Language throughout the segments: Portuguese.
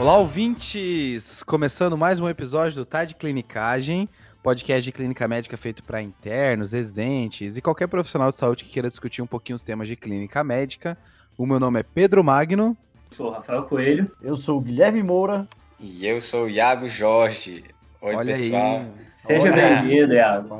Olá, ouvintes! Começando mais um episódio do Tá de Clinicagem, podcast de clínica médica feito para internos, residentes e qualquer profissional de saúde que queira discutir um pouquinho os temas de clínica médica. O meu nome é Pedro Magno. Sou o Rafael Coelho. Eu sou o Guilherme Moura. E eu sou o Iago Jorge. Oi, Olha pessoal. aí. Seja bem-vindo, Iago.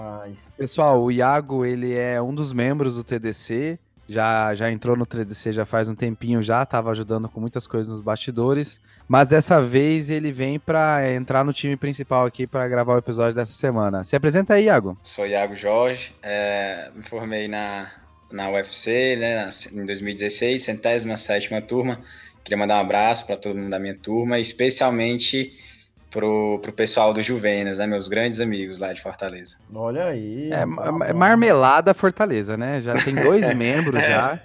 Pessoal, o Iago, ele é um dos membros do TDC, já, já entrou no TDC já faz um tempinho já, estava ajudando com muitas coisas nos bastidores, mas dessa vez ele vem para entrar no time principal aqui para gravar o episódio dessa semana. Se apresenta aí, Iago. Sou Iago Jorge. é, me formei na, na UFC né, em 2016, centésima sétima turma. Queria mandar um abraço para todo mundo da minha turma, especialmente pro, pro pessoal do Juvenas, né, meus grandes amigos lá de Fortaleza. olha aí. É, é marmelada Fortaleza, né? Já tem dois membros já.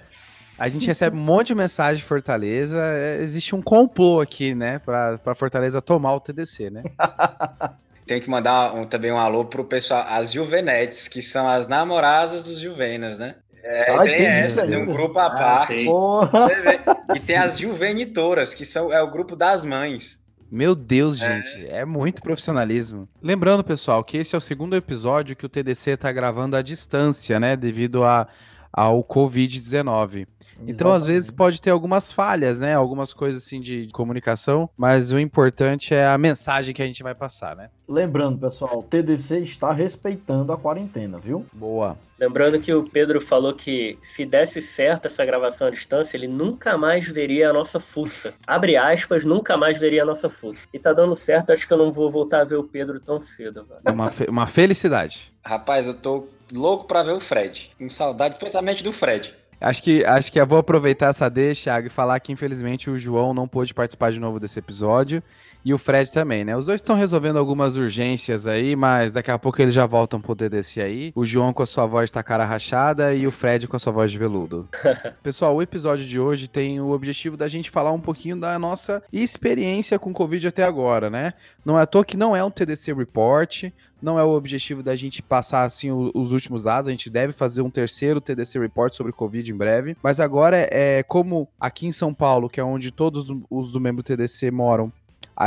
A gente recebe um monte de mensagem de Fortaleza. é, existe um complô aqui, né, para Fortaleza tomar o TDC, né? Tenho que mandar um- também um alô pro pessoal, as Juvenetes, que são as namoradas dos Juvenas, né? É, Ai, tem tem essa, isso tem um grupo à Ah, parte. tem. Porra. Você vê. E tem as juvenitoras, que são, é o grupo das mães. Meu Deus, gente, é muito profissionalismo. Lembrando, pessoal, que esse é o segundo episódio que o TDC tá gravando à distância, né, devido a, ao Covid-19. Então, às vezes, pode ter algumas falhas, né, algumas coisas assim de comunicação, mas o importante é a mensagem que a gente vai passar, né? Lembrando, pessoal, o TDC está respeitando a quarentena, viu? Boa. Lembrando que o Pedro falou que se desse certo essa gravação à distância, ele nunca mais veria a nossa fuça. Abre aspas, nunca mais veria a nossa fuça. E tá dando certo, acho que eu não vou voltar a ver o Pedro tão cedo. Mano. É uma, fe- uma felicidade. Rapaz, eu tô louco pra ver o Fred. Com saudade, especialmente do Fred. Acho que, acho que eu vou aproveitar essa deixa, Thiago, e falar que infelizmente o João não pôde participar de novo desse episódio. E o Fred também, né? Os dois estão resolvendo algumas urgências aí, mas daqui a pouco eles já voltam pro TDC aí. O João com a sua voz tá cara rachada e o Fred com a sua voz de veludo. Pessoal, o episódio de hoje tem o objetivo da gente falar um pouquinho da nossa experiência com Covid até agora, né? Não é à toa que não é um TDC Report, não é o objetivo da gente passar assim os últimos dados, a gente deve fazer um terceiro TDC Report sobre Covid em breve, mas agora é como aqui em São Paulo, que é onde todos os do membro TDC moram,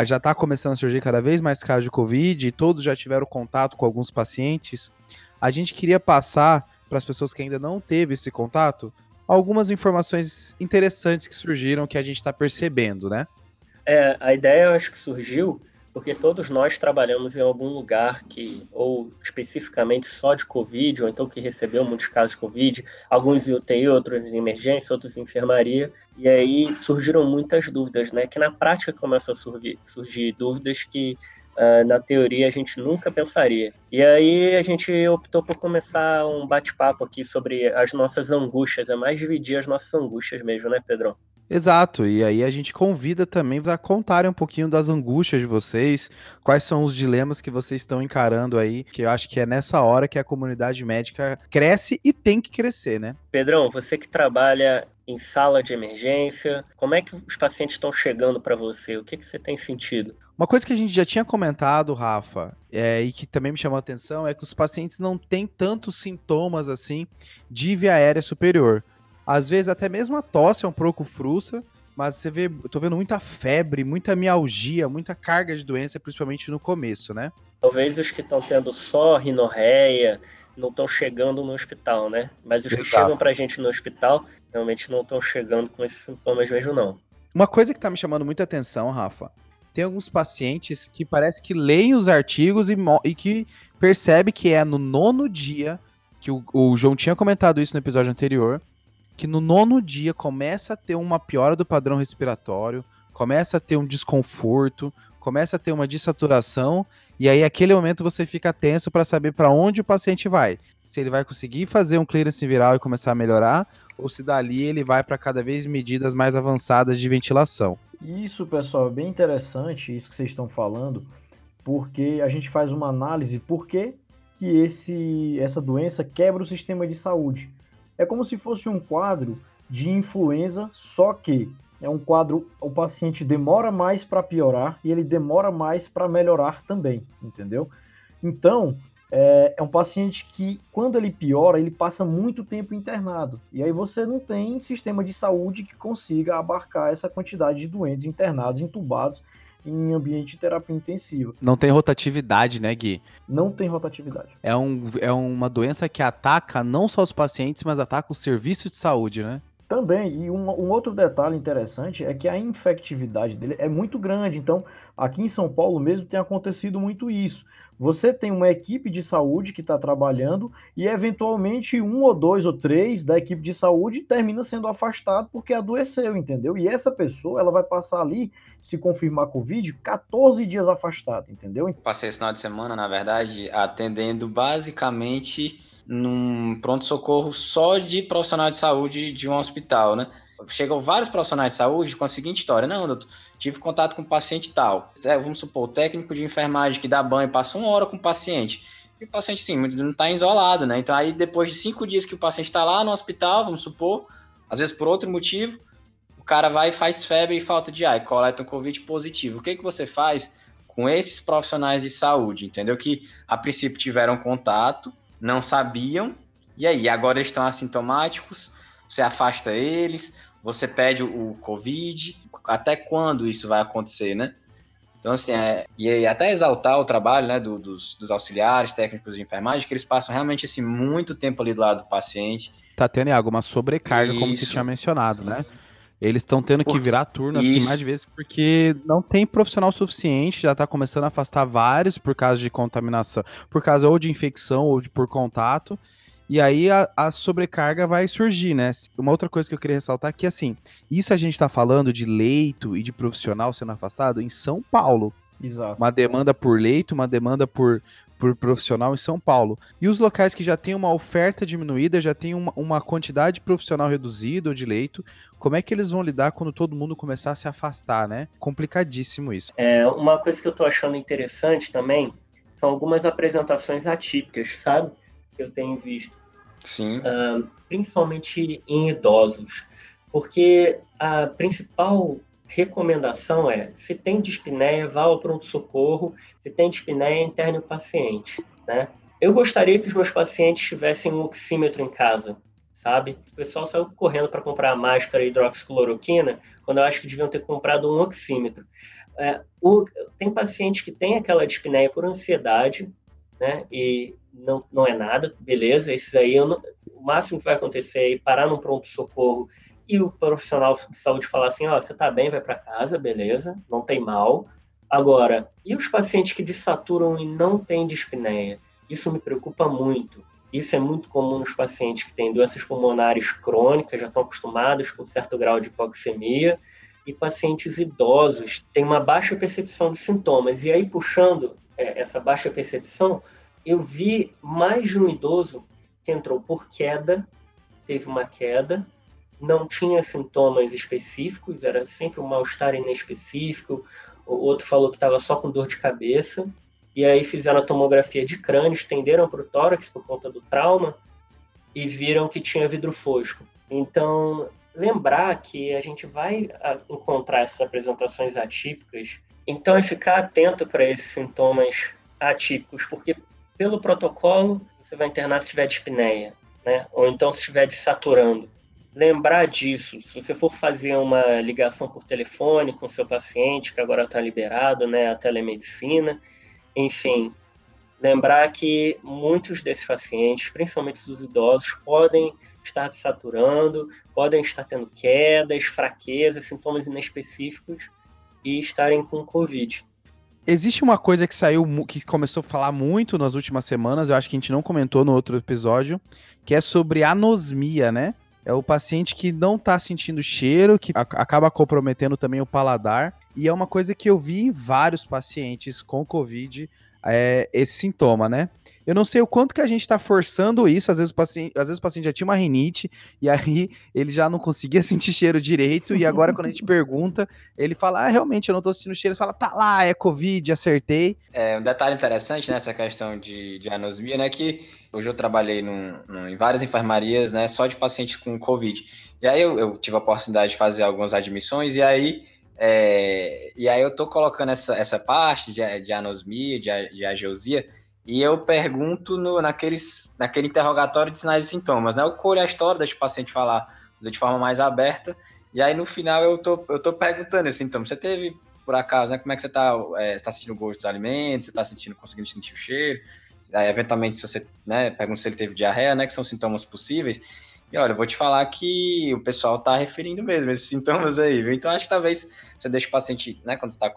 já está começando a surgir cada vez mais casos de Covid e todos já tiveram contato com alguns pacientes, a gente queria passar para as pessoas que ainda não teve esse contato algumas informações interessantes que surgiram que a gente está percebendo, né? É, a ideia eu acho que surgiu porque todos nós trabalhamos em algum lugar que, ou especificamente só de Covid, ou então que recebeu muitos casos de Covid, alguns em UTI, outros em emergência, outros em enfermaria, e aí surgiram muitas dúvidas, né? Que na prática começam a surgir, surgir dúvidas que ah, na teoria a gente nunca pensaria. E aí a gente optou por começar um bate-papo aqui sobre as nossas angústias, é mais dividir as nossas angústias mesmo, né, Pedrão? Exato, e aí a gente convida também a contarem um pouquinho das angústias de vocês, quais são os dilemas que vocês estão encarando aí, que eu acho que é nessa hora que a comunidade médica cresce e tem que crescer, né? Pedrão, você que trabalha em sala de emergência, como é que os pacientes estão chegando para você? O que, que você tem sentido? Uma coisa que a gente já tinha comentado, Rafa, é, e que também me chamou a atenção, é que os pacientes não têm tantos sintomas assim de via aérea superior. Às vezes até mesmo a tosse é um pouco frustra, mas você vê, eu tô vendo muita febre, muita mialgia, muita carga de doença, principalmente no começo, né? Talvez os que estão tendo só rinorreia não estão chegando no hospital, né? Mas os que Exato. chegam para a gente no hospital realmente não estão chegando com esses sintomas mesmo, não. Uma coisa que tá me chamando muita atenção, Rafa, tem alguns pacientes que parece que leem os artigos e, e que percebe que é no nono dia, que o, o João tinha comentado isso no episódio anterior, que no nono dia começa a ter uma piora do padrão respiratório, começa a ter um desconforto, começa a ter uma dessaturação, e aí aquele momento você fica tenso para saber para onde o paciente vai. Se ele vai conseguir fazer um clearance viral e começar a melhorar, ou se dali ele vai para cada vez medidas mais avançadas de ventilação. Isso, pessoal, é bem interessante isso que vocês estão falando, porque a gente faz uma análise por que, que esse, essa doença quebra o sistema de saúde. É como se fosse um quadro de influenza, só que é um quadro, o paciente demora mais para piorar e ele demora mais para melhorar também, entendeu? Então, é, é, um paciente que, quando ele piora, ele passa muito tempo internado. E aí você não tem sistema de saúde que consiga abarcar essa quantidade de doentes internados, entubados em ambiente de terapia intensiva. Não tem rotatividade, né, Gui? Não tem rotatividade. É, um, é uma doença que ataca não só os pacientes, mas ataca o serviço de saúde, né? Também, e um, um, outro detalhe interessante é que a infectividade dele é muito grande. Então, aqui em São Paulo mesmo tem acontecido muito isso. Você tem uma equipe de saúde que está trabalhando e, eventualmente, um ou dois ou três da equipe de saúde termina sendo afastado porque adoeceu, entendeu? E essa pessoa, ela vai passar ali, se confirmar Covid, 14 dias afastado, entendeu? Passei esse final de semana, na verdade, atendendo basicamente num pronto-socorro só de profissional de saúde de um hospital, né? Chegam vários profissionais de saúde com a seguinte história: não, doutor, tive contato com um paciente tal. É, vamos supor, o técnico de enfermagem que dá banho passa uma hora com o paciente. E o paciente, sim, não está isolado, né? Então, aí, depois de cinco dias que o paciente está lá no hospital, vamos supor, às vezes por outro motivo, o cara vai faz febre e falta de ar e coleta um Covid positivo. O que, que você faz com esses profissionais de saúde, entendeu? Que a princípio tiveram contato, não sabiam, e aí, agora eles estão assintomáticos, você afasta eles, você pede o Covid, até quando isso vai acontecer, né? Então, assim, é, e até exaltar o trabalho né, do, dos, dos, auxiliares, técnicos de enfermagem, que eles passam realmente assim, muito tempo ali do lado do paciente. Tá tendo alguma sobrecarga, Isso. como você tinha mencionado, Sim. né? Eles estão tendo que virar turno assim, mais vezes porque não tem profissional suficiente, já está começando a afastar vários por causa de contaminação, por causa ou de infecção ou de, por contato. E aí a, a, sobrecarga vai surgir, né? Uma outra coisa que eu queria ressaltar é que, assim, isso a gente está falando de leito e de profissional sendo afastado em São Paulo. Exato. Uma demanda por leito, uma demanda por, por profissional em São Paulo. E os locais que já têm uma oferta diminuída, já tem uma, uma quantidade profissional reduzida ou de leito, como é que eles vão lidar quando todo mundo começar a se afastar, né? Complicadíssimo isso. É, uma coisa que eu tô achando interessante também são algumas apresentações atípicas, sabe? Que eu tenho visto. Sim. Uh, principalmente em idosos. Porque a principal recomendação é, se tem dispneia, vá ao pronto-socorro, se tem dispneia, interne o paciente, né? Eu gostaria que os meus pacientes tivessem um oxímetro em casa, sabe? O pessoal saiu correndo para comprar a máscara hidroxicloroquina, quando eu acho que deviam ter comprado um oxímetro. É, o, tem paciente que tem aquela dispneia por ansiedade, né? E não, não é nada, beleza. Esses aí, não, o máximo que vai acontecer é parar num pronto-socorro e o profissional de saúde falar assim, ó, oh, você tá bem, vai para casa, beleza, não tem mal. Agora, e os pacientes que desaturam e não têm dispneia? Isso me preocupa muito. Isso é muito comum nos pacientes que têm doenças pulmonares crônicas, já estão acostumados com certo grau de hipoxemia, e pacientes idosos têm uma baixa percepção de sintomas. E aí, puxando é, essa baixa percepção, eu vi mais de um idoso que entrou por queda, teve uma queda, não tinha sintomas específicos, era sempre um mal-estar inespecífico. O outro falou que estava só com dor de cabeça. E aí fizeram a tomografia de crânio, estenderam para o tórax por conta do trauma e viram que tinha vidro fosco. Então, lembrar que a gente vai encontrar essas apresentações atípicas, então é ficar atento para esses sintomas atípicos, porque pelo protocolo você vai internar se tiver dispneia, né? ou então se estiver desaturando lembrar disso. Se você for fazer uma ligação por telefone com seu paciente, que agora está liberado, né, a telemedicina, enfim, lembrar que muitos desses pacientes, principalmente os idosos, podem estar desaturando, podem estar tendo quedas, fraquezas, sintomas inespecíficos e estarem com Covid. Existe uma coisa que saiu, que começou a falar muito nas últimas semanas, eu acho que a gente não comentou no outro episódio, que é sobre anosmia, né? É o paciente que não está sentindo cheiro, que acaba comprometendo também o paladar. E é uma coisa que eu vi em vários pacientes com Covid, é, esse sintoma, né? Eu não sei o quanto que a gente está forçando isso. Às vezes, o paciente, às vezes o paciente já tinha uma rinite e aí ele já não conseguia sentir cheiro direito. E agora, quando a gente pergunta, ele fala: Ah, realmente, eu não estou sentindo cheiro. Ele fala: Tá lá, é Covid, acertei. É, um detalhe interessante nessa questão de, de anosmia, né? Que hoje eu trabalhei num, num, em várias enfermarias, né? Só de pacientes com Covid. E aí eu, eu tive a oportunidade de fazer algumas admissões e aí. É, e aí eu tô colocando essa, essa parte de, de anosmia, de, de ageusia, e eu pergunto no, naqueles, naquele interrogatório de sinais e sintomas, né? Eu colho a história, deixo o paciente falar de forma mais aberta, e aí no final eu tô, eu tô perguntando esse sintoma. Você teve, por acaso, né? Como é que você tá, é, você tá sentindo o gosto dos alimentos, você tá sentindo, conseguindo sentir o cheiro? Aí, eventualmente, se você, né, pergunta se ele teve diarreia, né? Que são sintomas possíveis. E olha, eu vou te falar que o pessoal tá referindo mesmo esses sintomas aí, viu? Então acho que talvez você deixe o paciente, né, quando você tá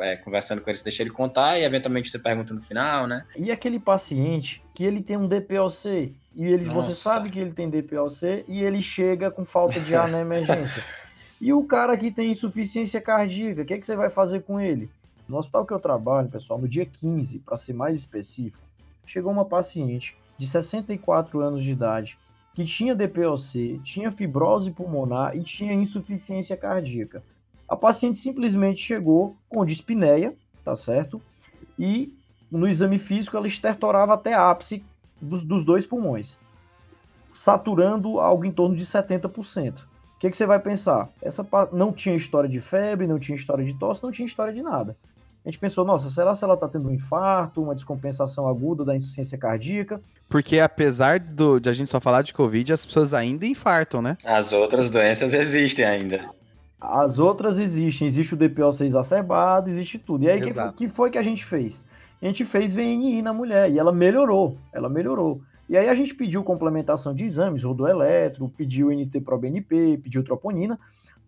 é, conversando com ele, você deixa ele contar e eventualmente você pergunta no final, né? E aquele paciente que ele tem um DPOC e ele, você sabe que ele tem DPOC e ele chega com falta de ar na emergência. e o cara que tem insuficiência cardíaca, o que, é que você vai fazer com ele? No hospital que eu trabalho, pessoal, no dia 15, para ser mais específico, chegou uma paciente de 64 anos de idade que tinha DPOC, tinha fibrose pulmonar e tinha insuficiência cardíaca. A paciente simplesmente chegou com dispneia, tá certo? E no exame físico ela estertorava até ápice dos, dos dois pulmões, saturando algo em torno de 70%. O que, que você vai pensar? Essa não tinha história de febre, não tinha história de tosse, não tinha história de nada. A gente pensou, nossa, será se ela está tendo um infarto, uma descompensação aguda da insuficiência cardíaca? Porque apesar do, de a gente só falar de Covid, as pessoas ainda infartam, né? As outras doenças existem ainda. As outras existem, existe o DPOC exacerbado, existe tudo. E aí, o que, que foi que a gente fez? A gente fez VNI na mulher e ela melhorou, ela melhorou. E aí a gente pediu complementação de exames, rodoeletro, pediu NT-proBNP, pediu troponina.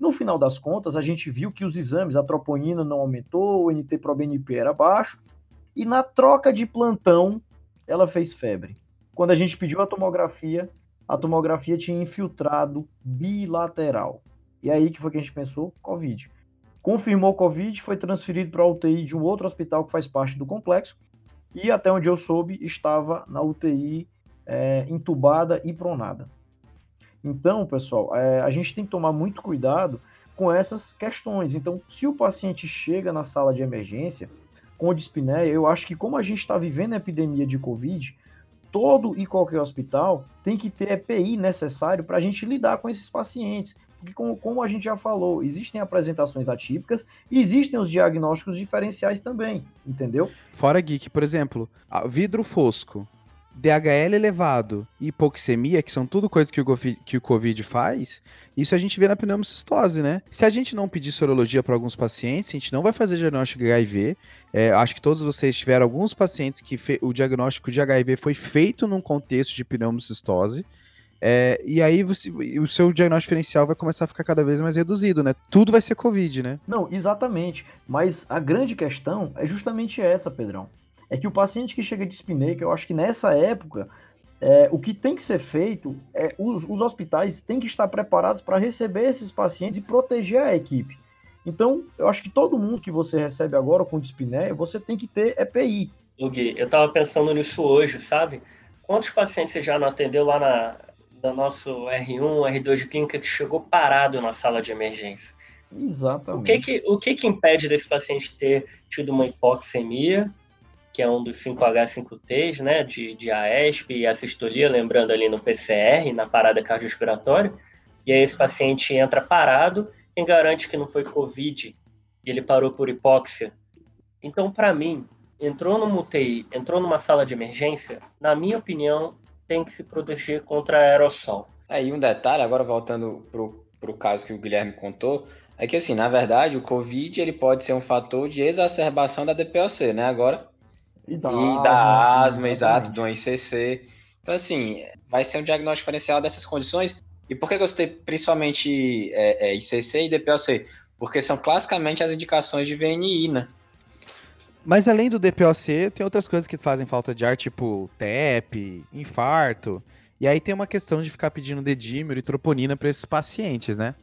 No final das contas, a gente viu que os exames, a troponina não aumentou, o NT-proBNP era baixo, e na troca de plantão, ela fez febre. Quando a gente pediu a tomografia, a tomografia tinha infiltrado bilateral. E aí que foi que a gente pensou? Covid. Confirmou Covid, foi transferido para a UTI de um outro hospital que faz parte do complexo. E até onde eu soube, estava na UTI é, entubada e pronada. Então, pessoal, é, a gente tem que tomar muito cuidado com essas questões. Então, se o paciente chega na sala de emergência com dispneia, eu acho que como a gente está vivendo a epidemia de Covid, todo e qualquer hospital tem que ter EPI necessário para a gente lidar com esses pacientes. Porque, como, como, a gente já falou, existem apresentações atípicas e existem os diagnósticos diferenciais também, entendeu? Fora geek, por exemplo, vidro fosco, DHL elevado e hipoxemia, que são tudo coisas que o, que o Covid faz, isso a gente vê na pneumocistose, né? Se a gente não pedir sorologia para alguns pacientes, a gente não vai fazer diagnóstico de HIV. É, acho que todos vocês tiveram alguns pacientes que o diagnóstico de HIV foi feito num contexto de pneumocistose. É, e aí você, o seu diagnóstico diferencial vai começar a ficar cada vez mais reduzido, né? Tudo vai ser Covid, né? Não, exatamente. Mas a grande questão é justamente essa, Pedrão. É que o paciente que chega de espineica, eu acho que nessa época, é, o que tem que ser feito é os, os hospitais têm que estar preparados para receber esses pacientes e proteger a equipe. Então, eu acho que todo mundo que você recebe agora com dispneia, você tem que ter EPI. Gui, eu estava pensando nisso hoje, sabe? Quantos pacientes você já não atendeu lá na, do nosso R1, R2 de clínica que chegou parado na sala de emergência. Exatamente. O que que, o que, que impede desse paciente ter tido uma hipoxemia, que é um dos 5H5Ts, né, de, de AESP e assistolia, lembrando ali no PCR, na parada cardiorrespiratória, e aí esse paciente entra parado, quem garante que não foi COVID e ele parou por hipóxia? Então, para mim, entrou numa UTI, entrou numa sala de emergência, na minha opinião, tem que se proteger contra aerossol. Aí um detalhe, agora voltando pro, pro caso que o Guilherme contou, é que assim, na verdade, o Covid ele pode ser um fator de exacerbação da DPOC, né? Agora. E da, e asma, da asma, exato, do ICC. Então, assim, vai ser um diagnóstico diferencial dessas condições. E por que eu gostei principalmente é, é, ICC e DPOC? Porque são classicamente as indicações de VNI, né? Mas além do DPOC, tem outras coisas que fazem falta de ar, tipo TEP, infarto. E aí tem uma questão de ficar pedindo dedímero e troponina para esses pacientes, né?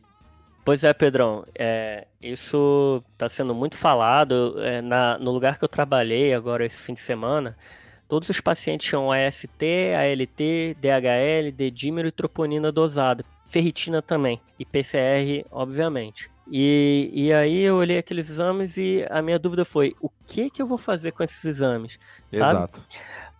Pois é, Pedrão. É, isso está sendo muito falado. É, na, no lugar que eu trabalhei agora esse fim de semana, todos os pacientes tinham AST, ALT, DHL, dedímero e troponina dosada. Ferritina também. E PCR, obviamente. E, e aí eu olhei aqueles exames e a minha dúvida foi: o que que eu vou fazer com esses exames? Sabe? Exato.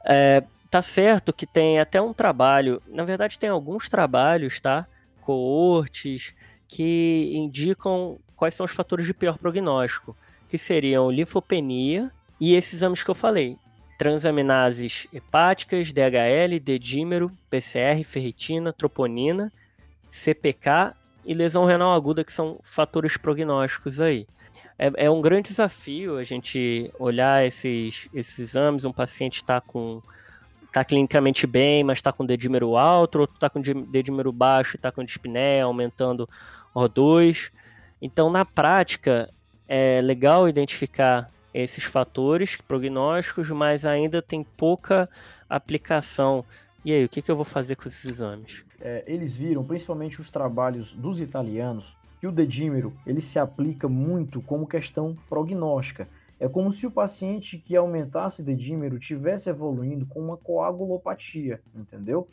É, tá certo que tem até um trabalho, na verdade tem alguns trabalhos, tá? Coortes que indicam quais são os fatores de pior prognóstico, que seriam linfopenia e esses exames que eu falei. transaminases hepáticas, DHL, dedímero, PCR, ferritina, troponina, CPK e lesão renal aguda, que são fatores prognósticos aí. É, é um grande desafio a gente olhar esses, esses exames, um paciente está com tá clinicamente bem, mas está com dedímero alto, outro está com dedímero baixo e está com dispneia, aumentando O2. Então, na prática, é legal identificar esses fatores prognósticos, mas ainda tem pouca aplicação. E aí, o que, que eu vou fazer com esses exames? É, eles viram, principalmente os trabalhos dos italianos, que o dedímero ele se aplica muito como questão prognóstica. É como se o paciente que aumentasse dedímero tivesse evoluindo com uma coagulopatia, entendeu?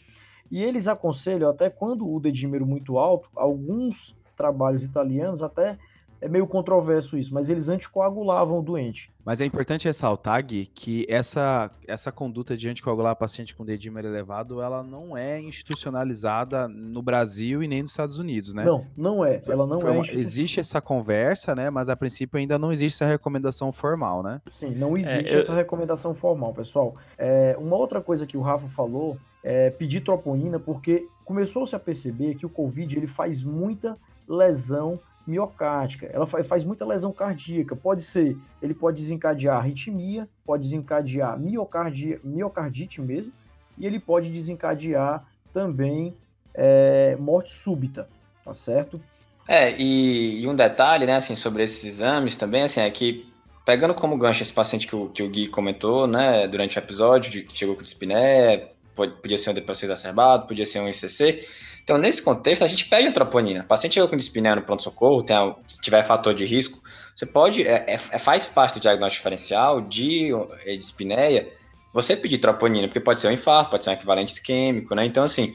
E eles aconselham até quando o dedímero muito alto, alguns trabalhos italianos até é meio controverso isso, mas eles anticoagulavam o doente. Mas é importante ressaltar, Gui, que essa, essa conduta de anticoagular paciente com dedímero elevado, ela não é institucionalizada no Brasil e nem nos Estados Unidos, né? Não, não é. Ela não é. Uma, existe essa conversa, né? Mas a princípio ainda não existe essa recomendação formal, né? Sim, não existe é, eu... essa recomendação formal, pessoal. É, uma outra coisa que o Rafa falou é pedir troponina, porque começou-se a perceber que o Covid ele faz muita lesão miocárdica. Ela faz muita lesão cardíaca. Pode ser, ele pode desencadear arritmia, pode desencadear miocardia, miocardite mesmo, e ele pode desencadear também é, morte súbita, tá certo? É, e, e, um detalhe, né, assim, sobre esses exames também, assim, é que, pegando como gancho esse paciente que o, que o Gui comentou, né, durante o episódio, de, que chegou com dispneia, podia ser um DPC exacerbado, podia ser um ICC, então, nesse contexto, a gente pede a troponina. O paciente chegou com dispneia no pronto-socorro, se tiver fator de risco, você pode, é, é, é, faz parte do diagnóstico diferencial de é, dispneia, você pedir troponina, porque pode ser um infarto, pode ser um equivalente isquêmico, né? Então, assim,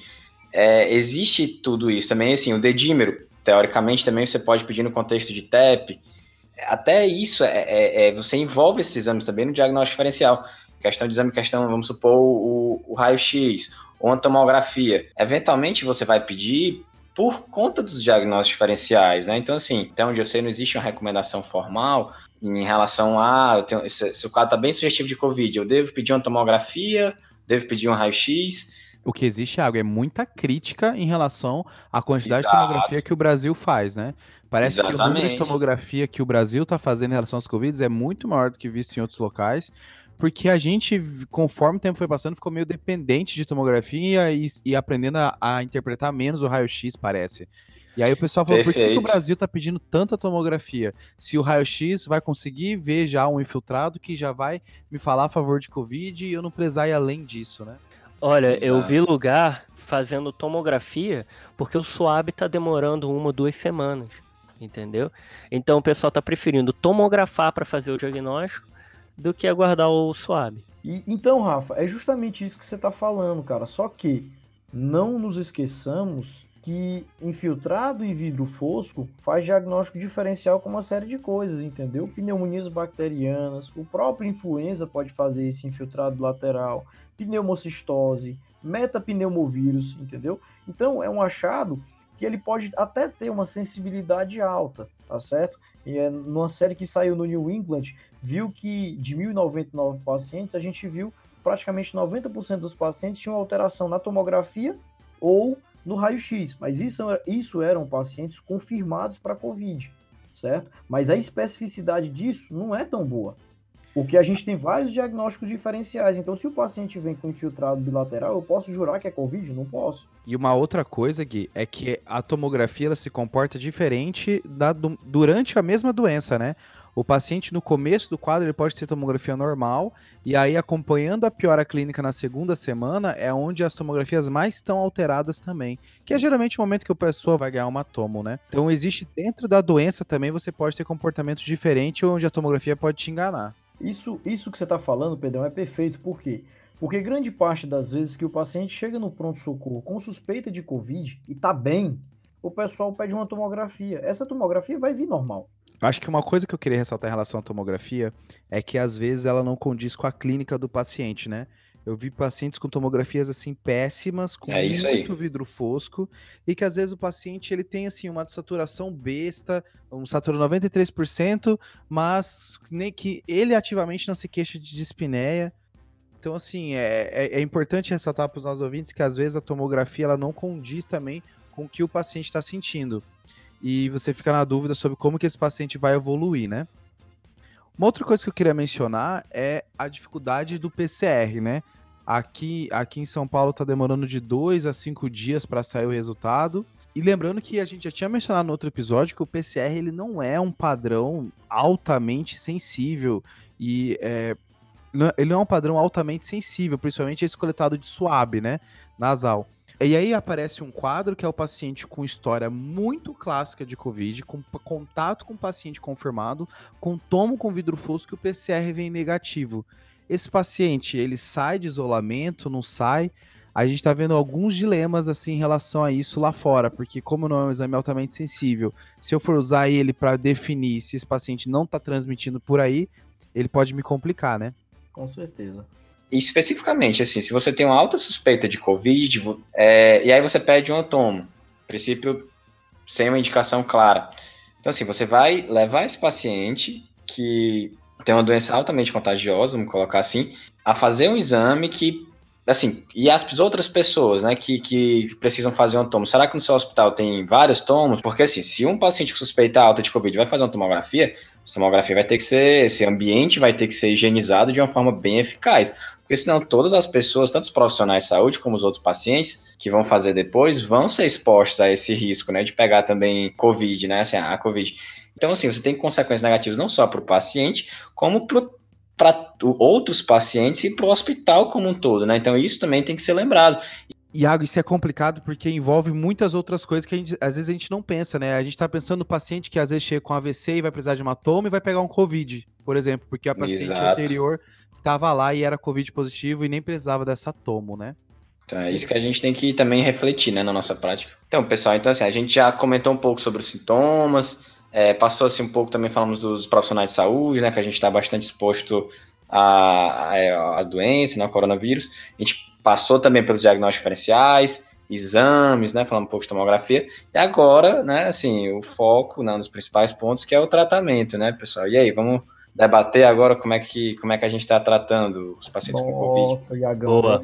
é, existe tudo isso. Também, assim, o dedímero, teoricamente, também você pode pedir no contexto de TEP. Até isso, é, é, é você envolve esses exames também no diagnóstico diferencial. Questão de exame, questão, vamos supor, o, o raio-x, ou uma tomografia. Eventualmente você vai pedir por conta dos diagnósticos diferenciais, né? Então, assim, até onde eu sei, não existe uma recomendação formal em relação a tenho, se, se, o caso está bem sugestivo de Covid, eu devo pedir uma tomografia, devo pedir um raio-x. O que existe, Thiago, é muita crítica em relação à quantidade Exato. de tomografia que o Brasil faz, né? Parece Exatamente. que o número de tomografia que o Brasil está fazendo em relação aos Covid é muito maior do que visto em outros locais porque a gente, conforme o tempo foi passando, ficou meio dependente de tomografia e, e aprendendo a, a, interpretar menos o raio-x, parece. E aí o pessoal falou, Perfeito. por que, o Brasil está pedindo tanta tomografia? Se o raio-x vai conseguir ver já um infiltrado que já vai me falar a favor de Covid e eu não precisar ir além disso, né? Olha, Exato. eu vi lugar fazendo tomografia porque o SWAB está demorando uma, duas semanas, entendeu? Então o pessoal está preferindo tomografar para fazer o diagnóstico do que aguardar o suave. E, então, Rafa, é justamente isso que você está falando, cara. Só que não nos esqueçamos que infiltrado e vidro fosco faz diagnóstico diferencial com uma série de coisas, entendeu? Pneumonias bacterianas, o próprio influenza pode fazer esse infiltrado lateral, pneumocistose, metapneumovírus, entendeu? Então é um achado que ele pode até ter uma sensibilidade alta, tá certo? E é numa série que saiu no New England, viu que de 1.099 pacientes, a gente viu praticamente 90% dos pacientes tinham alteração na tomografia ou no raio-x, mas isso, isso eram pacientes confirmados para COVID, certo? Mas a especificidade disso não é tão boa, porque a gente tem vários diagnósticos diferenciais. Então, se o paciente vem com infiltrado bilateral, eu posso jurar que é COVID? Não posso. E uma outra coisa, Gui, é que a tomografia ela se comporta diferente da, durante a mesma doença, né? O paciente, no começo do quadro, ele pode ter tomografia normal, e aí, acompanhando a piora clínica na segunda semana, é onde as tomografias mais estão alteradas também, que é geralmente o momento que a pessoa vai ganhar uma tomo, né? Então, existe dentro da doença também, você pode ter comportamentos diferentes, onde a tomografia pode te enganar. Isso, isso que você está falando, Pedrão, é perfeito. Por quê? Porque grande parte das vezes que o paciente chega no pronto-socorro com suspeita de Covid e está bem, o pessoal pede uma tomografia. Essa tomografia vai vir normal. Acho que uma coisa que eu queria ressaltar em relação à tomografia é que às vezes ela não condiz com a clínica do paciente, né? Eu vi pacientes com tomografias assim péssimas, com é muito vidro fosco, e que às vezes o paciente ele tem assim uma saturação besta, um satura 93%, mas nem que ele ativamente não se queixa de dispneia. Então, assim, é, é, é importante ressaltar para os nossos ouvintes que às vezes a tomografia ela não condiz também com o que o paciente está sentindo. E você fica na dúvida sobre como que esse paciente vai evoluir, né? Uma outra coisa que eu queria mencionar é a dificuldade do PCR, né? Aqui, aqui em São Paulo está demorando de dois a cinco dias para sair o resultado. E lembrando que a gente já tinha mencionado no outro episódio que o PCR ele não é um padrão altamente sensível e é, ele é um padrão altamente sensível, principalmente esse coletado de suave, né, nasal. E aí aparece um quadro que é o paciente com história muito clássica de Covid, com contato com paciente confirmado, com tomo com vidro fosco e o PCR vem negativo. Esse paciente, ele sai de isolamento, não sai? A gente está vendo alguns dilemas assim em relação a isso lá fora, porque como não é um exame altamente sensível, se eu for usar ele para definir se esse paciente não está transmitindo por aí, ele pode me complicar, né? Com certeza. E especificamente, assim, se você tem uma alta suspeita de Covid, é, e aí você pede um atomo, princípio sem uma indicação clara. Então, assim, você vai levar esse paciente que tem uma doença altamente contagiosa, vamos colocar assim, a fazer um exame que, assim, e as outras pessoas, né, que, que precisam fazer um tomo, será que no seu hospital tem vários tomos? Porque, assim, se um paciente que suspeita alta de Covid vai fazer uma tomografia, a tomografia vai ter que ser, esse ambiente vai ter que ser higienizado de uma forma bem eficaz. Porque senão todas as pessoas, tanto os profissionais de saúde como os outros pacientes que vão fazer depois, vão ser expostos a esse risco, né, de pegar também Covid, né, assim, a Covid. Então, assim, você tem consequências negativas não só para o paciente, como para outros pacientes e para o hospital como um todo, né? Então, isso também tem que ser lembrado. Iago, isso é complicado porque envolve muitas outras coisas que gente, às vezes a gente não pensa, né? A gente está pensando no paciente que às vezes chega com AVC e vai precisar de uma toma e vai pegar um Covid, por exemplo, porque a paciente Exato. anterior estava lá e era Covid positivo e nem precisava dessa tomo, né? Então é isso que a gente tem que também refletir, né, na nossa prática. Então, pessoal, então assim, a gente já comentou um pouco sobre os sintomas, é, passou assim um pouco também falamos dos profissionais de saúde, né, que a gente está bastante exposto à, à, à doença, né, ao coronavírus. A gente passou também pelos diagnósticos diferenciais, exames, né, falando um pouco de tomografia. E agora, né, assim, o foco, né, nos principais pontos, que é o tratamento, né, pessoal. E aí, vamos debater agora como é que, como é que a gente está tratando os pacientes Nossa, com Covid. Nossa, Iagão, Boa.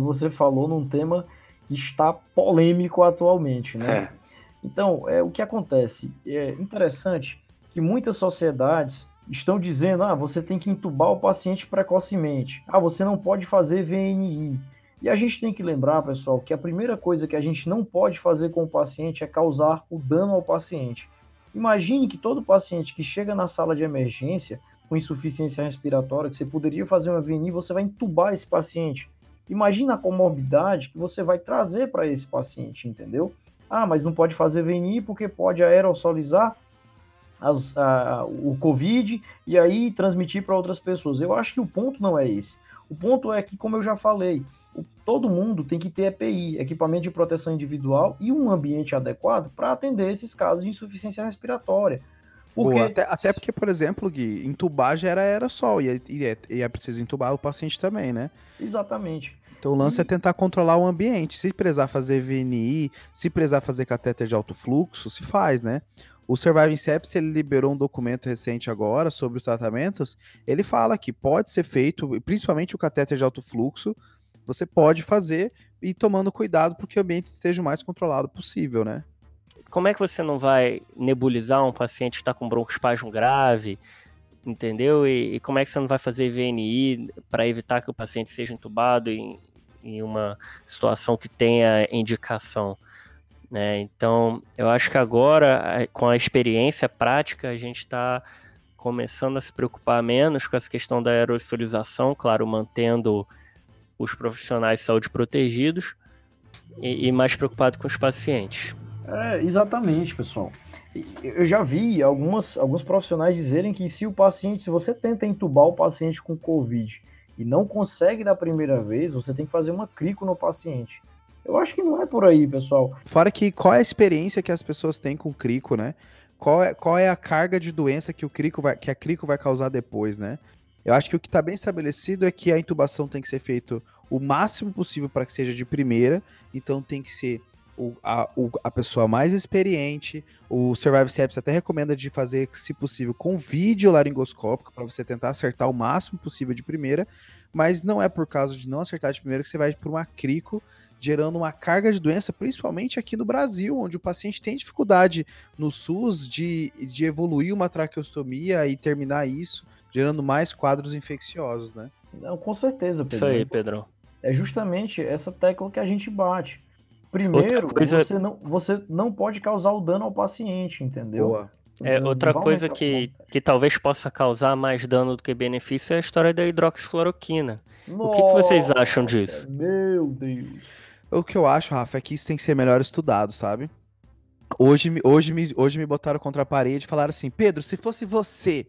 você falou num tema que está polêmico atualmente, né? É. Então, é, o que acontece? É interessante que muitas sociedades estão dizendo, ah, você tem que entubar o paciente precocemente. Ah, você não pode fazer VNI. E a gente tem que lembrar, pessoal, que a primeira coisa que a gente não pode fazer com o paciente é causar o dano ao paciente. Imagine que todo paciente que chega na sala de emergência com insuficiência respiratória, que você poderia fazer uma VNI, você vai entubar esse paciente. Imagina a comorbidade que você vai trazer para esse paciente, entendeu? Ah, mas não pode fazer VNI porque pode aerosolizar as, a, o Covid e aí transmitir para outras pessoas. Eu acho que o ponto não é esse. O ponto é que, como eu já falei, todo mundo tem que ter EPI, equipamento de proteção individual, e um ambiente adequado para atender esses casos de insuficiência respiratória. Porque... Boa, até, até, porque, por exemplo, Gui, entubar já era aerossol, e, é, e, é, e é preciso entubar o paciente também, né? Exatamente. Então o lance é tentar controlar o ambiente. Se precisar fazer VNI, se precisar fazer catéter de alto fluxo, se faz, né? O Surviving Sepsis, ele liberou um documento recente agora sobre os tratamentos. Ele fala que pode ser feito, principalmente o catéter de alto fluxo, você pode fazer e tomando cuidado para que o ambiente esteja o mais controlado possível, né? Como é que você não vai nebulizar um paciente que está com broncoespasmo grave, entendeu? E, e, como é que você não vai fazer VNI para evitar que o paciente seja entubado em, em uma situação que tenha indicação? Né? Então, eu acho que agora, com a experiência prática, a gente está começando a se preocupar menos com essa questão da aerosolização, claro, mantendo os profissionais de saúde protegidos e, e mais preocupado com os pacientes. É, exatamente, pessoal. Eu já vi algumas, alguns profissionais dizerem que se o paciente, se você tenta entubar o paciente com Covid e não consegue da primeira vez, você tem que fazer uma crico no paciente. Eu acho que não é por aí, pessoal. Fora que qual é a experiência que as pessoas têm com crico, né? Qual é, qual é a carga de doença que o crico vai, que a crico vai causar depois, né? Eu acho que o que está bem estabelecido é que a intubação tem que ser feita o máximo possível para que seja de primeira, então tem que ser o, a, o, a pessoa mais experiente. O Survive Sepsis até recomenda de fazer, se possível, com vídeo laringoscópico, para você tentar acertar o máximo possível de primeira, mas não é por causa de não acertar de primeira que você vai por uma crico, gerando uma carga de doença, principalmente aqui no Brasil, onde o paciente tem dificuldade no SUS de, de evoluir uma traqueostomia e terminar isso, gerando mais quadros infecciosos, né? Não, com certeza, Pedro. Isso aí, Pedro. É justamente essa tecla que a gente bate. Primeiro, coisa... você, não, você não pode causar o dano ao paciente, entendeu? Boa. É, outra coisa que, que talvez possa causar mais dano do que benefício é a história da hidroxicloroquina. Nossa, o que, que, vocês acham disso? Meu Deus. O que eu acho, Rafa, é que isso tem que ser melhor estudado, sabe? Hoje, hoje, me, hoje me botaram contra a parede e falaram assim: Pedro, se fosse você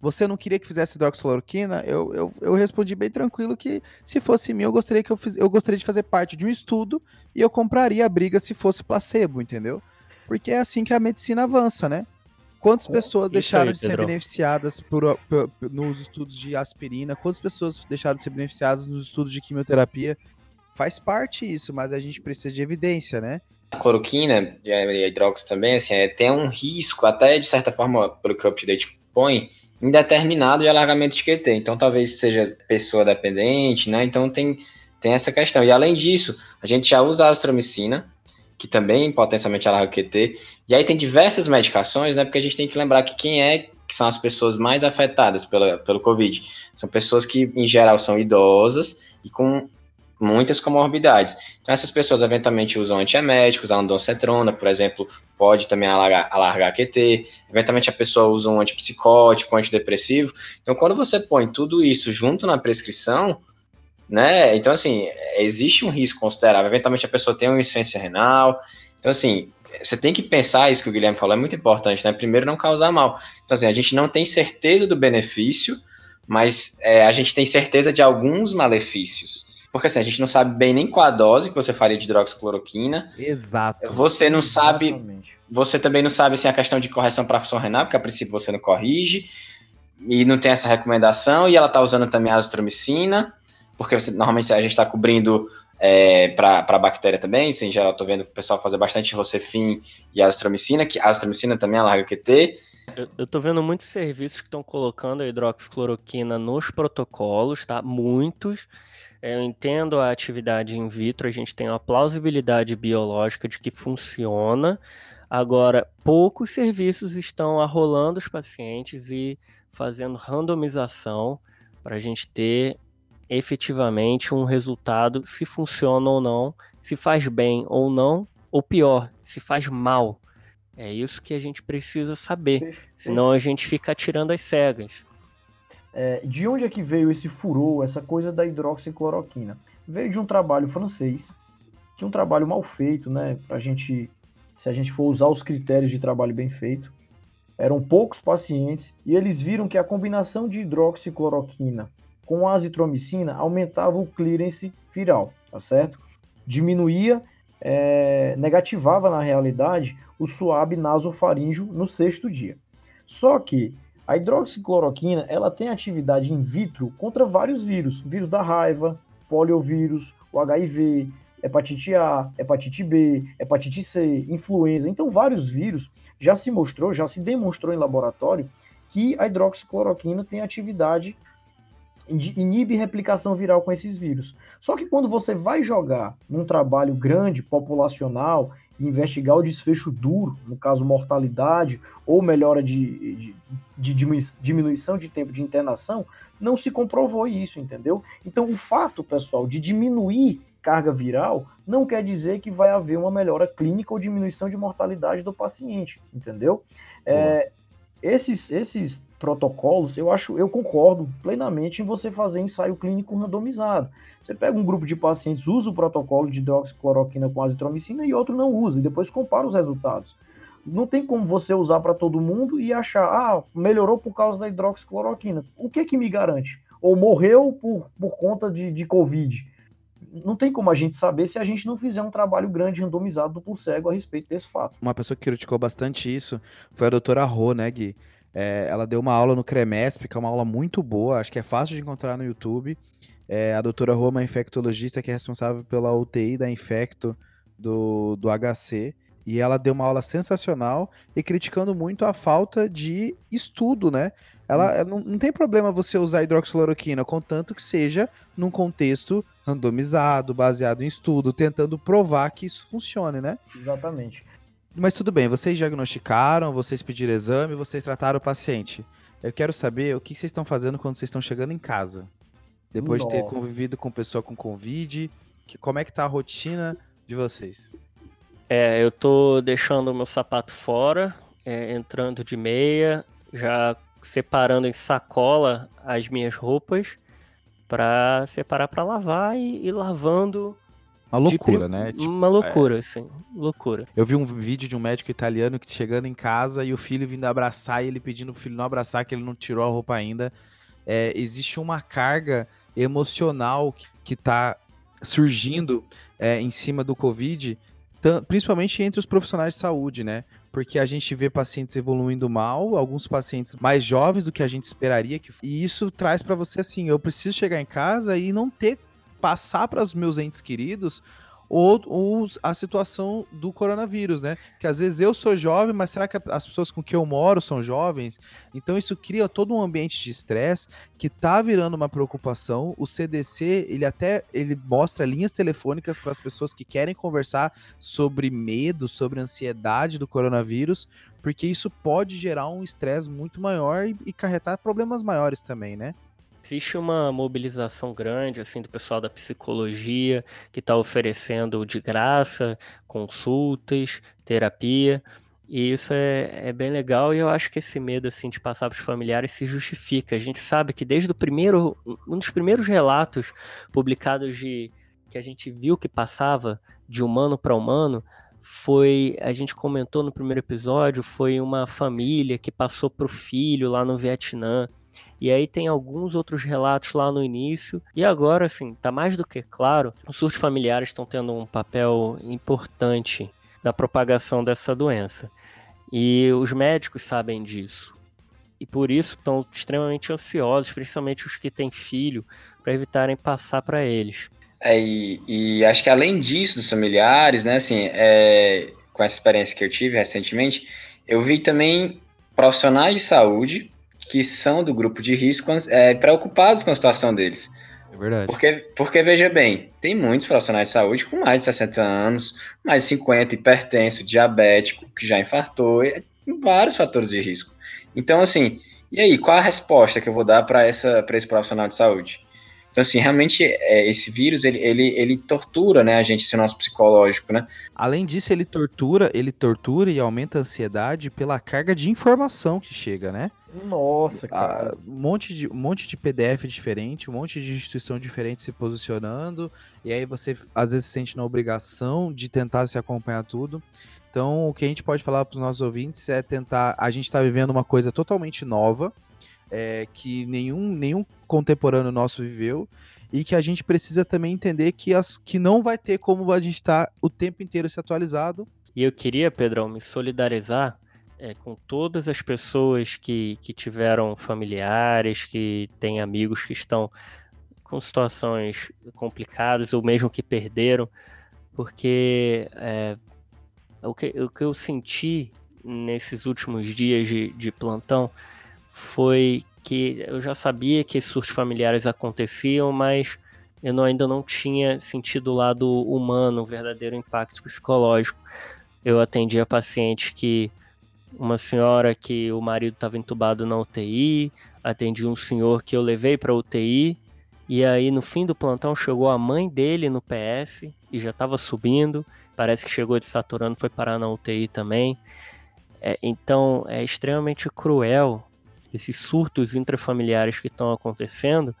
você não queria que fizesse hidroxicloroquina? Eu, eu, eu respondi bem tranquilo que se fosse mim, eu gostaria que eu, fiz, eu gostaria de fazer parte de um estudo e eu compraria a briga se fosse placebo, entendeu? Porque é assim que a medicina avança, né? Quantas pessoas deixaram aí, de ser beneficiadas por, por, por, nos estudos de aspirina? Quantas pessoas deixaram de ser beneficiadas nos estudos de quimioterapia? Faz parte isso, mas a gente precisa de evidência, né? A cloroquina e a hidrox também, assim, é, tem um risco, até de certa forma, pelo que o update põe, indeterminado de alargamento de QT. Então, talvez seja pessoa dependente, né? Então, tem, tem essa questão. E, além disso, a gente já usa a astromicina, que também potencialmente alarga o QT. E aí tem diversas medicações, né? Porque a gente tem que lembrar que quem é que são as pessoas mais afetadas pela, pelo Covid? São pessoas que, em geral, são idosas e com muitas comorbidades. Então, essas pessoas eventualmente usam antieméticos, a ondansetrona, por exemplo, pode também alargar, alargar QT. Eventualmente, a pessoa usa um antipsicótico, um antidepressivo. Então, quando você põe tudo isso junto na prescrição, né? Então, assim, existe um risco considerável. Eventualmente, a pessoa tem uma insuficiência renal. Então, assim, você tem que pensar isso que o Guilherme falou, é muito importante, né? Primeiro, não causar mal. Então, assim, a gente não tem certeza do benefício, mas é, a gente tem certeza de alguns malefícios. Porque assim, a gente não sabe bem nem qual a dose que você faria de hidroxicloroquina. Exato. Você não sabe. Você também não sabe assim, a questão de correção para a função renal, porque a princípio você não corrige. E não tem essa recomendação. E ela está usando também a azitromicina, porque você, normalmente a gente está cobrindo é, para a bactéria também. Assim, em geral, estou vendo o pessoal fazer bastante rocefin e azitromicina, que a azitromicina também alarga QT. Eu, estou vendo muitos serviços que estão colocando a hidroxicloroquina nos protocolos, tá? Muitos. Eu entendo a atividade in vitro, a gente tem uma plausibilidade biológica de que funciona. Agora, poucos serviços estão arrolando os pacientes e fazendo randomização para a gente ter efetivamente um resultado se funciona ou não, se faz bem ou não, ou pior, se faz mal. É isso que a gente precisa saber, senão a gente fica tirando as cegas. É, de onde é que veio esse furor, essa coisa da hidroxicloroquina? Veio de um trabalho francês, que é um trabalho mal feito, né? Pra gente, se a gente for usar os critérios de trabalho bem feito. Eram poucos pacientes e eles viram que a combinação de hidroxicloroquina com azitromicina aumentava o clearance viral, tá certo? Diminuía, é, negativava na realidade o suave nasofaríngeo no sexto dia. Só que a hidroxicloroquina ela tem atividade in vitro contra vários vírus, vírus da raiva, poliovírus, o HIV, hepatite A, hepatite B, hepatite C, influenza. Então, vários vírus já se mostrou, já se demonstrou em laboratório que a hidroxicloroquina tem atividade inibe replicação viral com esses vírus. Só que quando você vai jogar num trabalho grande, populacional, investigar o desfecho duro, no caso mortalidade, ou melhora de, de, de, diminuição de tempo de internação, não se comprovou isso, entendeu? Então, o fato, pessoal, de diminuir carga viral não quer dizer que vai haver uma melhora clínica ou diminuição de mortalidade do paciente, entendeu? É, esses, esses protocolos, eu acho, eu concordo plenamente em você fazer ensaio clínico randomizado. Você pega um grupo de pacientes, usa o protocolo de hidroxicloroquina com azitromicina e outro não usa, e depois compara os resultados. Não tem como você usar para todo mundo e achar, ah, melhorou por causa da hidroxicloroquina. O que que me garante? Ou morreu por, por conta de, de Covid? Não tem como a gente saber se a gente não fizer um trabalho grande randomizado por cego a respeito desse fato. Uma pessoa que criticou bastante isso foi a doutora Rô, né, Gui? É, ela deu uma aula no CREMESP, que é uma aula muito boa, acho que é fácil de encontrar no YouTube. É, a doutora Roma infectologista que é responsável pela UTI da Infecto do, do HC. E ela deu uma aula sensacional e criticando muito a falta de estudo, né? Ela não, não tem problema você usar hidroxicloroquina, contanto que seja num contexto randomizado, baseado em estudo, tentando provar que isso funcione, né? Exatamente. Mas tudo bem, vocês diagnosticaram, vocês pediram exame, vocês trataram o paciente. Eu quero saber o que vocês estão fazendo quando vocês estão chegando em casa. Depois Nossa. de ter convivido com pessoa com Covid, que, como é que tá a rotina de vocês? É, eu tô deixando o meu sapato fora, é, entrando de meia, já separando em sacola as minhas roupas para separar para lavar e, e lavando uma loucura, né? Tipo, uma loucura, é... sim. Loucura. Eu vi um vídeo de um médico italiano que chegando em casa e o filho vindo abraçar e ele pedindo pro filho não abraçar, que ele não tirou a roupa ainda. É, existe uma carga emocional que, que tá surgindo é, em cima do Covid, principalmente entre os profissionais de saúde, né? Porque a gente vê pacientes evoluindo mal, alguns pacientes mais jovens do que a gente esperaria que e isso traz para você assim, eu preciso chegar em casa e não ter passar para os meus entes queridos ou, ou, a situação do coronavírus, né? Que às vezes eu sou jovem, mas será que as pessoas com quem eu moro são jovens? Então isso cria todo um ambiente de estresse que tá virando uma preocupação. O CDC, ele até ele mostra linhas telefônicas para as pessoas que querem conversar sobre medo, sobre ansiedade do coronavírus, porque isso pode gerar um estresse muito maior e, e carretar problemas maiores também, né? Existe uma mobilização grande assim do pessoal da psicologia que está oferecendo de graça consultas, terapia. E isso é, é, bem legal e eu acho que esse medo assim de passar para os familiares se justifica. A gente sabe que desde o primeiro, um dos primeiros relatos publicados de que a gente viu que passava de humano para humano foi, a gente comentou no primeiro episódio, foi uma família que passou para o filho lá no Vietnã. E aí tem alguns outros relatos lá no início. E agora, assim, tá mais do que claro, os surtos familiares estão tendo um papel importante na propagação dessa doença. E os médicos sabem disso. E por isso estão extremamente ansiosos, principalmente os que têm filho, para evitarem passar para eles. É, e, e, acho que além disso, dos familiares, né, assim, é, com essa experiência que eu tive recentemente, eu vi também profissionais de saúde que são do grupo de risco é, preocupados com a situação deles. É verdade. Porque, porque, veja bem, tem muitos profissionais de saúde com mais de 60 anos, mais de 50, hipertenso, diabético, que já infartou, e vários fatores de risco. Então, assim, e aí, qual a resposta que eu vou dar para esse profissional de saúde? Então, assim, realmente, é, esse vírus, ele, ele, ele tortura, né, a gente, esse nosso psicológico, né? Além disso, ele tortura, ele tortura e aumenta a ansiedade pela carga de informação que chega, né? Nossa, cara. um, monte de, um monte de PDF diferente, um monte de instituição diferente se posicionando, e aí você, às vezes, se sente na obrigação de tentar se acompanhar tudo. Então, o que a gente pode falar para os nossos ouvintes é tentar. A gente está vivendo uma coisa totalmente nova, é, que nenhum, nenhum contemporâneo nosso viveu e que a gente precisa também entender que, as, que não vai ter como a gente estar tá o tempo inteiro se atualizado. E eu queria, Pedrão, me solidarizar é, com todas as pessoas que, que tiveram familiares, que têm amigos que estão com situações complicadas ou mesmo que perderam, porque é, o, que, o que eu senti nesses últimos dias de, de plantão foi que eu já sabia que surtos familiares aconteciam, mas eu não, ainda não tinha sentido o lado humano, o verdadeiro impacto psicológico. Eu atendia pacientes que uma senhora que o marido estava entubado na UTI, atendi um senhor que eu levei para UTI, e aí no fim do plantão chegou a mãe dele no PS e já estava subindo, parece que chegou de Saturano, foi parar na UTI também. É, então é extremamente cruel esses surtos intrafamiliares que estão acontecendo.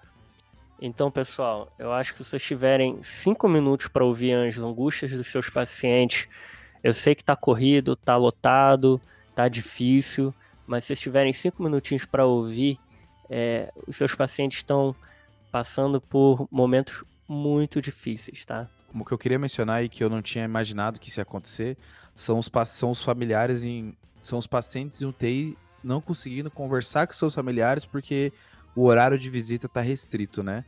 Então, pessoal, eu acho que se vocês tiverem cinco minutos para ouvir as angústias dos seus pacientes, eu sei que está corrido, está lotado, está difícil, mas se vocês tiverem cinco minutinhos para ouvir, é, os seus pacientes estão passando por momentos muito difíceis, tá? O que eu queria mencionar e que eu não tinha imaginado que isso ia acontecer são os, são os familiares em. são os pacientes em UTI não conseguindo conversar com seus familiares porque o horário de visita está restrito, né?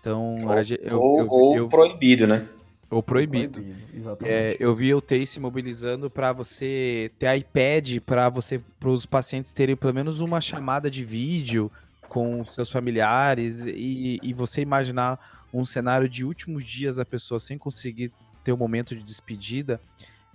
Então, ou, eu, ou, eu, ou eu, proibido, né? Ou proibido. proibido é, eu vi o TACE se mobilizando para você ter iPad, para você, para os pacientes terem pelo menos uma chamada de vídeo com seus familiares e, e você imaginar um cenário de últimos dias da pessoa sem conseguir ter um momento de despedida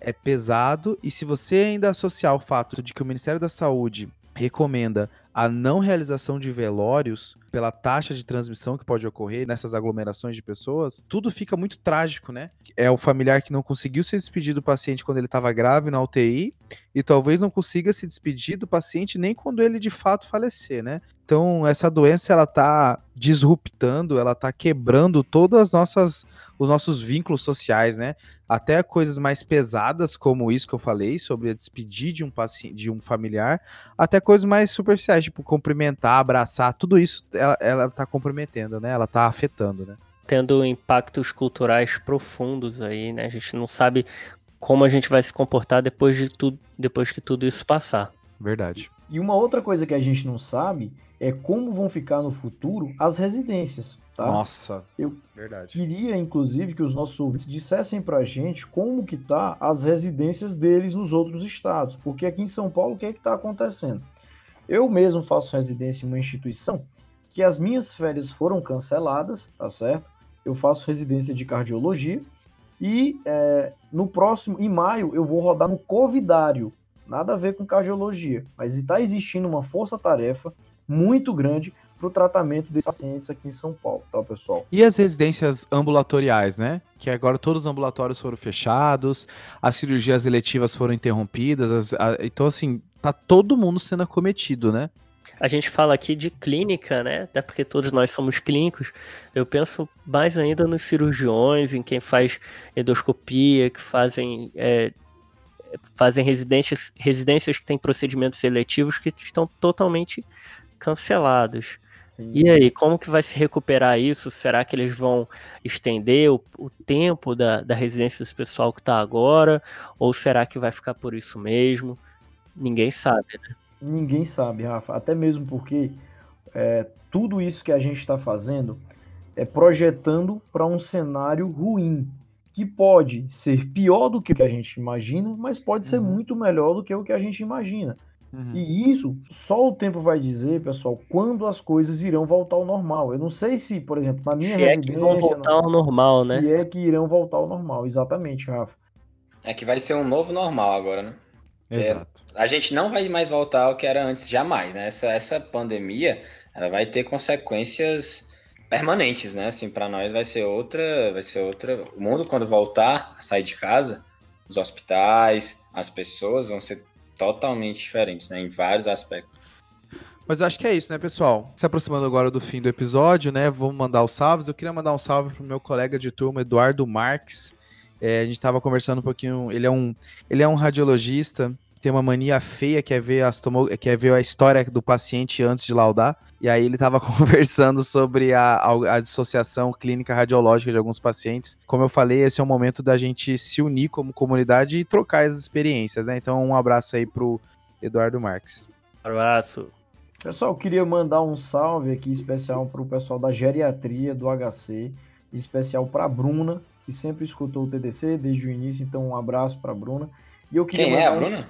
é pesado. E se você ainda associar o fato de que o Ministério da Saúde recomenda a não realização de velórios pela taxa de transmissão que pode ocorrer nessas aglomerações de pessoas, tudo fica muito trágico, né? É o familiar que não conseguiu se despedir do paciente quando ele estava grave na UTI e talvez não consiga se despedir do paciente nem quando ele de fato falecer, né? Então, essa doença ela tá disruptando, ela tá quebrando todas as nossas os nossos vínculos sociais, né? Até coisas mais pesadas, como isso que eu falei, sobre a despedir de um paciente, de um familiar, até coisas mais superficiais, tipo cumprimentar, abraçar, tudo isso ela, ela tá comprometendo, né? Ela tá afetando, né? Tendo impactos culturais profundos aí, né? A gente não sabe como a gente vai se comportar depois de tudo, depois que tudo isso passar. Verdade. E uma outra coisa que a gente não sabe é como vão ficar no futuro as residências. Tá? Nossa, eu verdade. queria inclusive que os nossos ouvintes dissessem pra gente como que tá as residências deles nos outros estados, porque aqui em São Paulo o que é que tá acontecendo? Eu mesmo faço residência em uma instituição que as minhas férias foram canceladas, tá certo? Eu faço residência de cardiologia e é, no próximo, em maio, eu vou rodar no Covidário, nada a ver com cardiologia, mas está existindo uma força-tarefa muito grande para o tratamento desses pacientes aqui em São Paulo, tá, pessoal? E as residências ambulatoriais, né? Que agora todos os ambulatórios foram fechados, as cirurgias eletivas foram interrompidas, as, a, então, assim, tá todo mundo sendo acometido, né? A gente fala aqui de clínica, né? Até porque todos nós somos clínicos. Eu penso mais ainda nos cirurgiões, em quem faz endoscopia, que fazem é, fazem residências, residências que têm procedimentos seletivos que estão totalmente cancelados. E aí, como que vai se recuperar isso? Será que eles vão estender o, o tempo da, da residência desse pessoal que está agora? Ou será que vai ficar por isso mesmo? Ninguém sabe, né? Ninguém sabe, Rafa. Até mesmo porque é, tudo isso que a gente está fazendo é projetando para um cenário ruim, que pode ser pior do que o que a gente imagina, mas pode ser uhum. muito melhor do que o que a gente imagina. Uhum. E isso só o tempo vai dizer, pessoal, quando as coisas irão voltar ao normal. Eu não sei se, por exemplo, na minha se residência. É que vão voltar ao normal, né? Se é que irão voltar ao normal, exatamente, Rafa. É que vai ser um novo normal agora, né? Exato. É, a gente não vai mais voltar ao que era antes, jamais, né? Essa, essa pandemia, ela vai ter consequências permanentes, né? Assim, para nós vai ser outra, vai ser outra. O mundo quando voltar a sair de casa, os hospitais, as pessoas vão ser totalmente diferentes, né? Em vários aspectos. Mas eu acho que é isso, né, pessoal? Se aproximando agora do fim do episódio, né? Vamos mandar os salves. Eu queria mandar um salve pro meu colega de turma, Eduardo Marques. É, a gente estava conversando um pouquinho. Ele é um, ele é um radiologista tem uma mania feia que é ver, as tomo... que é ver a história do paciente antes de laudar. E aí ele estava conversando sobre a, a, dissociação clínica radiológica de alguns pacientes. Como eu falei, esse é o momento da gente se unir como comunidade e trocar as experiências, né? Então um abraço aí pro Eduardo Marques. Abraço. Pessoal, queria mandar um salve aqui especial para o pessoal da geriatria do HC, especial para a Bruna, que sempre escutou o TDC desde o início, então um abraço para a Bruna. E eu queria Quem é a Bruna?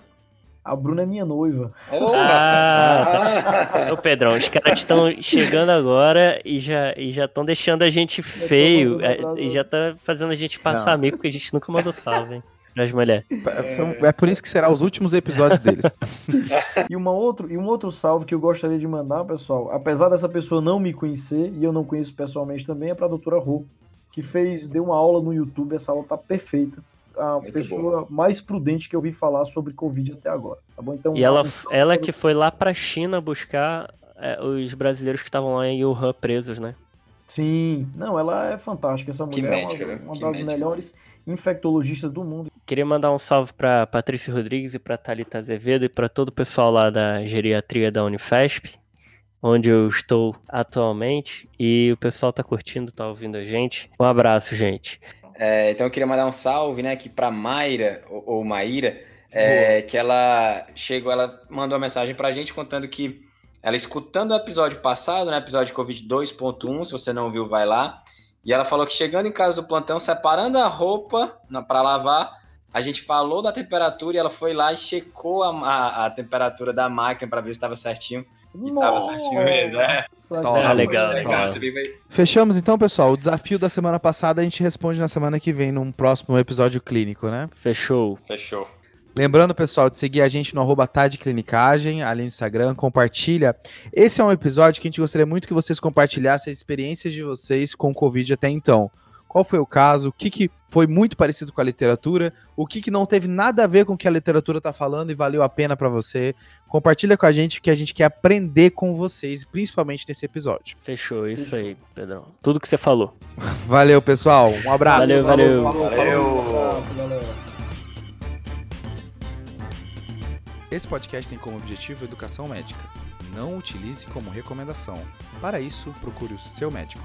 A Bruna é minha noiva. Oh, ah, tá. Ô, Pedrão, os caras estão chegando agora e já e já estão deixando a gente feio. É, e já tá fazendo a gente passar Não. amigo, porque a gente nunca mandou salve, hein? As mulheres. É... é por isso que será os últimos episódios deles. e, uma outro, e um outro salve que eu gostaria de mandar, pessoal, apesar dessa pessoa não me conhecer, e eu não conheço pessoalmente também, é pra doutora Rô, que fez, deu uma aula no YouTube, essa aula tá perfeita a Muito pessoa bom. mais prudente que eu vi falar sobre Covid até agora. Tá bom? Então, e ela, ela que foi lá para a China buscar é, os brasileiros que estavam lá em Wuhan presos, né? Sim, não, ela é fantástica. Essa mulher médica, é uma, uma das médica. melhores infectologistas do mundo. Queria mandar um salve para Patrícia Rodrigues e para Talita Azevedo e para todo o pessoal lá da geriatria da Unifesp, onde eu estou atualmente. E o pessoal tá curtindo, tá ouvindo a gente. Um abraço, gente. É, então eu queria mandar um salve, né, aqui para Mayra ou, ou Maíra, é, que ela chegou, ela mandou uma mensagem para a gente contando que ela escutando o episódio passado, né, episódio Covid 2.1, se você não viu, vai lá. E ela falou que chegando em casa do plantão, separando a roupa para lavar, a gente falou da temperatura e ela foi lá e checou a, a, a temperatura da máquina para ver se estava certinho. E estava certinho mesmo, é. Ah, legal, legal. Fechamos então, pessoal. O desafio da semana passada a gente responde na semana que vem, num próximo episódio clínico, né? Fechou. Fechou. Lembrando, pessoal, de seguir a gente no arroba Clinicagem, ali no Instagram, compartilha. Esse é um episódio que a gente gostaria muito que vocês compartilhassem as experiências de vocês com o Covid até então. Qual foi o caso? O que, que foi muito parecido com a literatura? O que, que não teve nada a ver com o que a literatura está falando e valeu a pena para você? Compartilha com a gente que a gente quer aprender com vocês, principalmente nesse episódio. Fechou, isso aí, Pedrão. Tudo que você falou. Valeu, pessoal. Um abraço. Valeu, valeu. Valeu. valeu. Esse podcast tem como objetivo educação médica. Não utilize como recomendação. Para isso, procure o seu médico.